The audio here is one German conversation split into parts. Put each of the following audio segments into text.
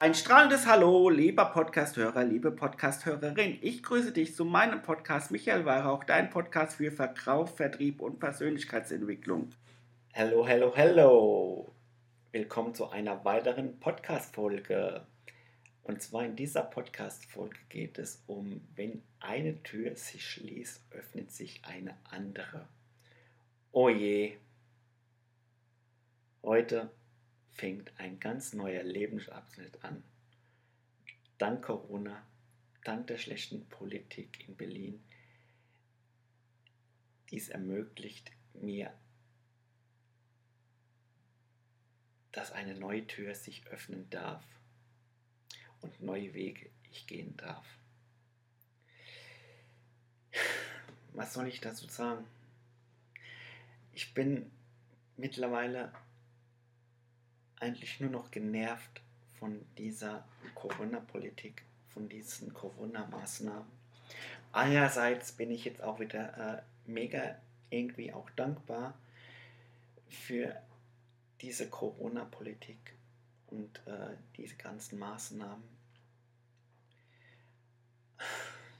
Ein strahlendes Hallo, lieber Podcasthörer, liebe Podcasthörerin. Ich grüße dich zu meinem Podcast Michael Weihrauch, dein Podcast für Verkauf, Vertrieb und Persönlichkeitsentwicklung. Hallo, hallo, hallo. Willkommen zu einer weiteren Podcast-Folge. Und zwar in dieser Podcast-Folge geht es um, wenn eine Tür sich schließt, öffnet sich eine andere. Oh je. Heute fängt ein ganz neuer Lebensabschnitt an. Dank Corona, dank der schlechten Politik in Berlin. Dies ermöglicht mir, dass eine neue Tür sich öffnen darf und neue Wege ich gehen darf. Was soll ich dazu sagen? Ich bin mittlerweile eigentlich nur noch genervt von dieser Corona-Politik, von diesen Corona-Maßnahmen. Einerseits bin ich jetzt auch wieder äh, mega irgendwie auch dankbar für diese Corona-Politik und äh, diese ganzen Maßnahmen.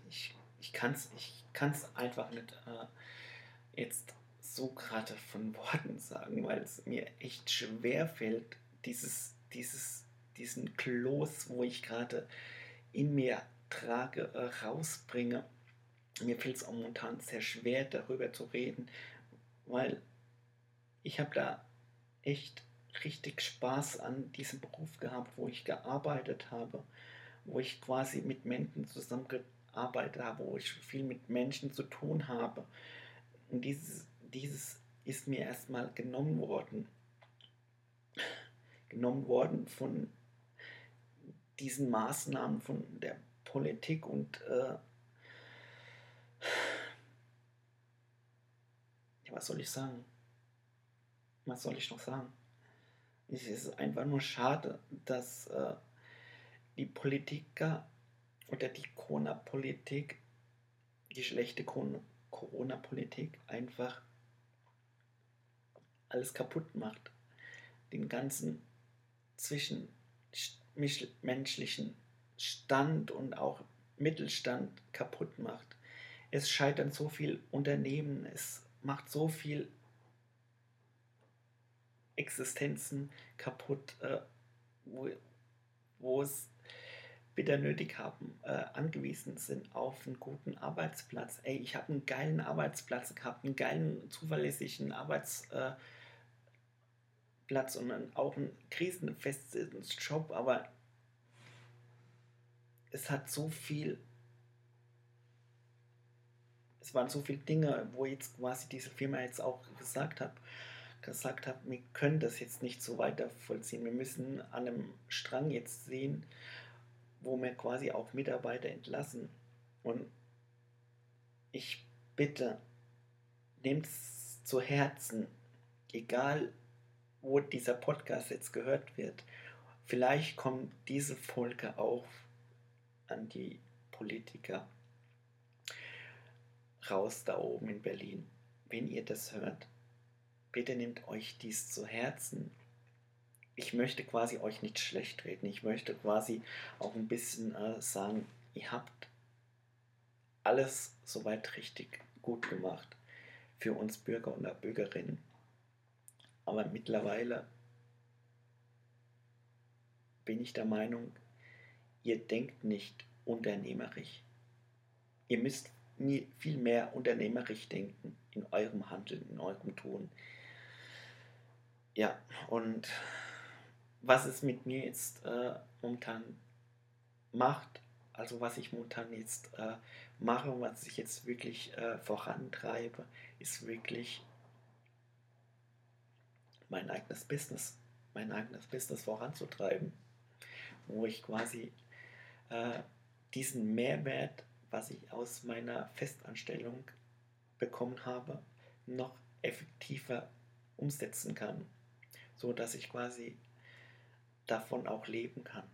Ich, ich kann es ich kann's einfach nicht äh, jetzt so gerade von Worten sagen, weil es mir echt schwer fällt, dieses, dieses, diesen Kloß, wo ich gerade in mir trage, äh, rausbringe. Mir fällt es momentan sehr schwer, darüber zu reden, weil ich habe da echt richtig Spaß an diesem Beruf gehabt, wo ich gearbeitet habe, wo ich quasi mit Menschen zusammengearbeitet habe, wo ich viel mit Menschen zu tun habe. Und dieses, dieses ist mir erstmal genommen worden genommen worden von diesen Maßnahmen von der Politik und äh, ja, was soll ich sagen? Was soll ich noch sagen? Es ist einfach nur schade, dass äh, die Politiker oder die Corona-Politik, die schlechte Corona-Politik einfach alles kaputt macht. Den ganzen zwischenmenschlichen Stand und auch Mittelstand kaputt macht. Es scheitern so viele Unternehmen, es macht so viel Existenzen kaputt, äh, wo, wo es bitter nötig haben, äh, angewiesen sind auf einen guten Arbeitsplatz. Ey, ich habe einen geilen Arbeitsplatz gehabt, einen geilen, zuverlässigen Arbeitsplatz. Äh, Platz und auch ein krisenfestes Job, aber es hat so viel, es waren so viele Dinge, wo jetzt quasi diese Firma jetzt auch gesagt hat, gesagt hat, wir können das jetzt nicht so weiter vollziehen. Wir müssen an einem Strang jetzt sehen, wo wir quasi auch Mitarbeiter entlassen. Und ich bitte, nehmt es zu Herzen, egal wo dieser Podcast jetzt gehört wird, vielleicht kommt diese Folge auch an die Politiker raus da oben in Berlin. Wenn ihr das hört, bitte nehmt euch dies zu Herzen. Ich möchte quasi euch nicht schlecht reden. Ich möchte quasi auch ein bisschen äh, sagen, ihr habt alles soweit richtig gut gemacht für uns Bürger und Bürgerinnen. Aber mittlerweile bin ich der Meinung, ihr denkt nicht unternehmerisch. Ihr müsst viel mehr unternehmerisch denken in eurem Handeln, in eurem Tun. Ja, und was es mit mir jetzt äh, momentan macht, also was ich momentan jetzt äh, mache, was ich jetzt wirklich äh, vorantreibe, ist wirklich mein eigenes Business, mein eigenes Business voranzutreiben, wo ich quasi äh, diesen Mehrwert, was ich aus meiner Festanstellung bekommen habe, noch effektiver umsetzen kann, so dass ich quasi davon auch leben kann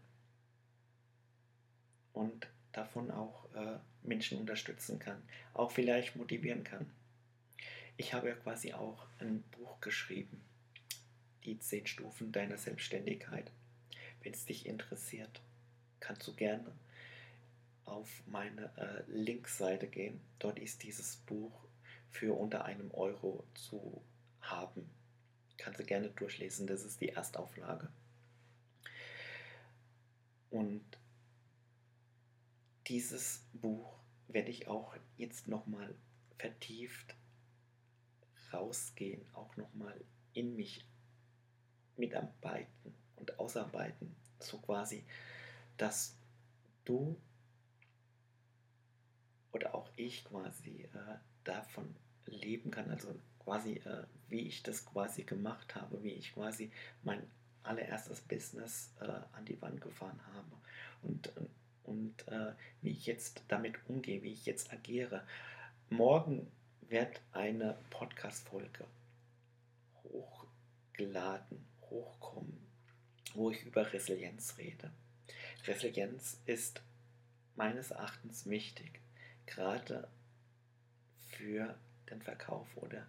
und davon auch äh, Menschen unterstützen kann, auch vielleicht motivieren kann. Ich habe ja quasi auch ein Buch geschrieben die zehn Stufen deiner Selbstständigkeit. wenn es dich interessiert, kannst du gerne auf meine äh, Linkseite gehen. Dort ist dieses Buch für unter einem Euro zu haben. Kannst du gerne durchlesen, das ist die Erstauflage. Und dieses Buch werde ich auch jetzt nochmal vertieft rausgehen, auch nochmal in mich mitarbeiten und ausarbeiten, so quasi, dass du oder auch ich quasi äh, davon leben kann, also quasi äh, wie ich das quasi gemacht habe, wie ich quasi mein allererstes Business äh, an die Wand gefahren habe. Und, und äh, wie ich jetzt damit umgehe, wie ich jetzt agiere. Morgen wird eine Podcast-Folge hochgeladen, hochkommen, wo ich über Resilienz rede. Resilienz ist meines Erachtens wichtig, gerade für den Verkauf oder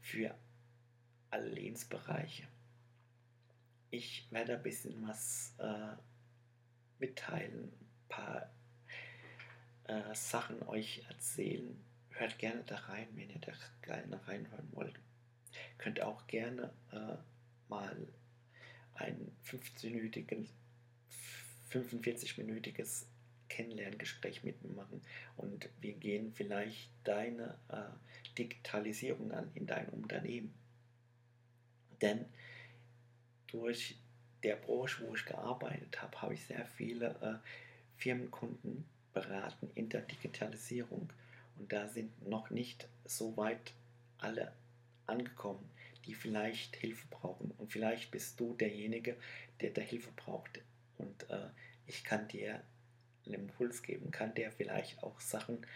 für alle Lebensbereiche. Ich werde ein bisschen was äh, mitteilen, ein paar äh, Sachen euch erzählen. Hört gerne da rein, wenn ihr da gerne reinhören wollt. Könnt auch gerne äh, mal ein 15-minütiges 45-minütiges Kennenlerngespräch mit mir machen und wir gehen vielleicht deine äh, Digitalisierung an in deinem Unternehmen. Denn durch der Branche, wo ich gearbeitet habe, habe ich sehr viele äh, Firmenkunden beraten in der Digitalisierung. Und da sind noch nicht so weit alle angekommen, die vielleicht Hilfe brauchen. Und vielleicht bist du derjenige, der da Hilfe braucht. Und äh, ich kann dir einen Impuls geben, kann der vielleicht auch Sachen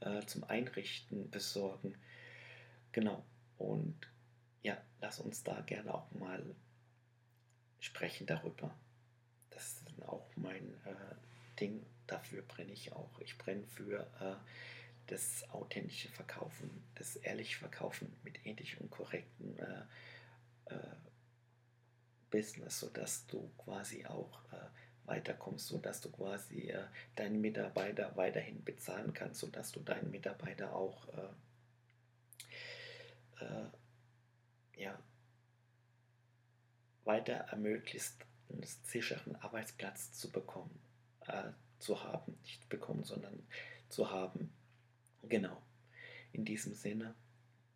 äh, zum Einrichten besorgen. Genau. Und ja, lass uns da gerne auch mal sprechen darüber. Das ist auch mein äh, Ding. Dafür brenne ich auch. Ich brenne für äh, das authentische Verkaufen, das ehrliche Verkaufen mit ethisch und korrekten äh, äh Business, sodass du quasi auch äh, weiterkommst, sodass du quasi äh, deinen Mitarbeiter weiterhin bezahlen kannst, sodass du deinen Mitarbeiter auch äh, ja, weiter ermöglicht, einen sicheren Arbeitsplatz zu bekommen, äh, zu haben, nicht bekommen, sondern zu haben. Genau. In diesem Sinne,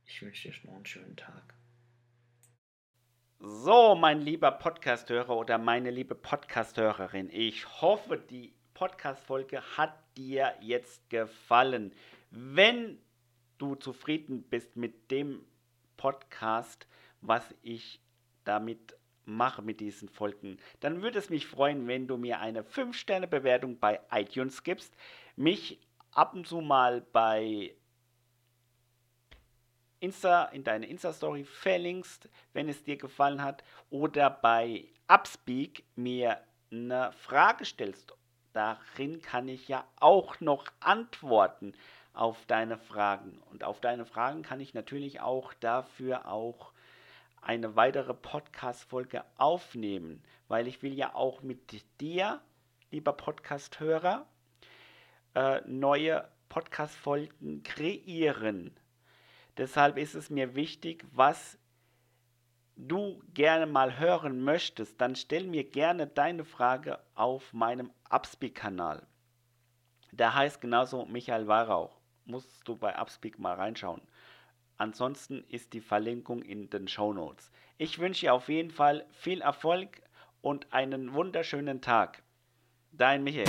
ich wünsche dir noch einen schönen Tag. So, mein lieber Podcasthörer oder meine liebe Podcasthörerin, ich hoffe, die Podcast-Folge hat dir jetzt gefallen. Wenn du zufrieden bist mit dem Podcast, was ich damit mache mit diesen Folgen, dann würde es mich freuen, wenn du mir eine 5-Sterne-Bewertung bei iTunes gibst, mich ab und zu mal bei Insta, in deine Insta-Story verlinkst, wenn es dir gefallen hat, oder bei Upspeak mir eine Frage stellst. Darin kann ich ja auch noch antworten auf deine Fragen. Und auf deine Fragen kann ich natürlich auch dafür auch eine weitere Podcast-Folge aufnehmen, weil ich will ja auch mit dir, lieber Podcast-Hörer, äh, neue Podcast-Folgen kreieren. Deshalb ist es mir wichtig, was du gerne mal hören möchtest, dann stell mir gerne deine Frage auf meinem Upspeak-Kanal. Der heißt genauso Michael Weihrauch. Musst du bei Upspeak mal reinschauen. Ansonsten ist die Verlinkung in den Show Notes. Ich wünsche dir auf jeden Fall viel Erfolg und einen wunderschönen Tag. Dein Michael.